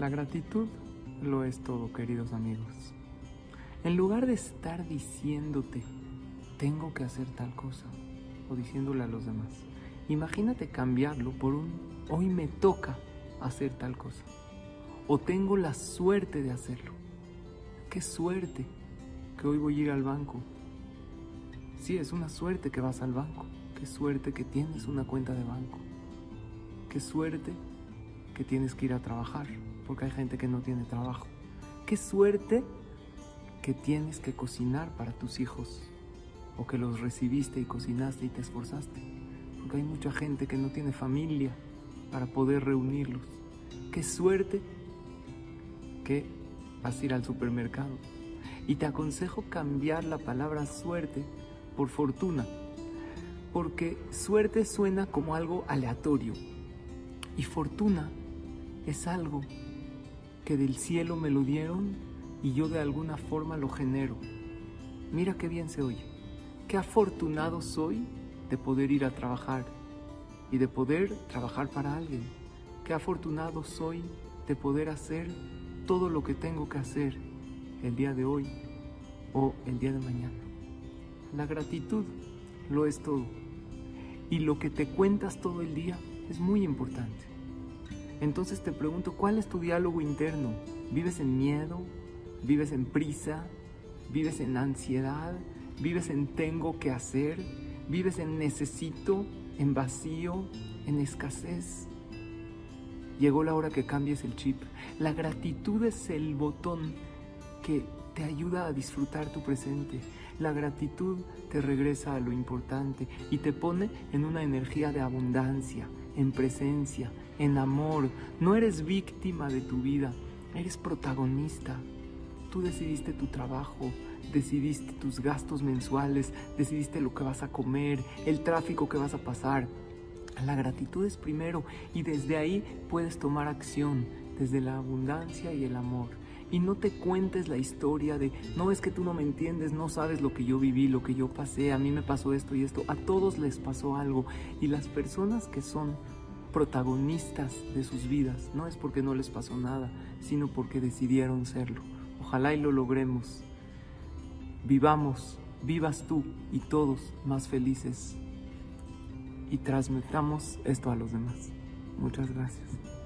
La gratitud lo es todo, queridos amigos. En lugar de estar diciéndote, tengo que hacer tal cosa, o diciéndole a los demás, imagínate cambiarlo por un, hoy me toca hacer tal cosa, o tengo la suerte de hacerlo. Qué suerte que hoy voy a ir al banco. Sí, es una suerte que vas al banco. Qué suerte que tienes una cuenta de banco. Qué suerte que tienes que ir a trabajar, porque hay gente que no tiene trabajo. Qué suerte que tienes que cocinar para tus hijos, o que los recibiste y cocinaste y te esforzaste, porque hay mucha gente que no tiene familia para poder reunirlos. Qué suerte que vas a ir al supermercado. Y te aconsejo cambiar la palabra suerte por fortuna, porque suerte suena como algo aleatorio y fortuna es algo que del cielo me lo dieron y yo de alguna forma lo genero. Mira qué bien se oye. Qué afortunado soy de poder ir a trabajar y de poder trabajar para alguien. Qué afortunado soy de poder hacer todo lo que tengo que hacer el día de hoy o el día de mañana. La gratitud lo es todo. Y lo que te cuentas todo el día es muy importante. Entonces te pregunto, ¿cuál es tu diálogo interno? ¿Vives en miedo? ¿Vives en prisa? ¿Vives en ansiedad? ¿Vives en tengo que hacer? ¿Vives en necesito? ¿En vacío? ¿En escasez? Llegó la hora que cambies el chip. La gratitud es el botón que te ayuda a disfrutar tu presente. La gratitud te regresa a lo importante y te pone en una energía de abundancia, en presencia, en amor. No eres víctima de tu vida, eres protagonista. Tú decidiste tu trabajo, decidiste tus gastos mensuales, decidiste lo que vas a comer, el tráfico que vas a pasar. La gratitud es primero y desde ahí puedes tomar acción, desde la abundancia y el amor. Y no te cuentes la historia de, no es que tú no me entiendes, no sabes lo que yo viví, lo que yo pasé, a mí me pasó esto y esto, a todos les pasó algo. Y las personas que son protagonistas de sus vidas, no es porque no les pasó nada, sino porque decidieron serlo. Ojalá y lo logremos. Vivamos, vivas tú y todos más felices y transmitamos esto a los demás. Muchas gracias.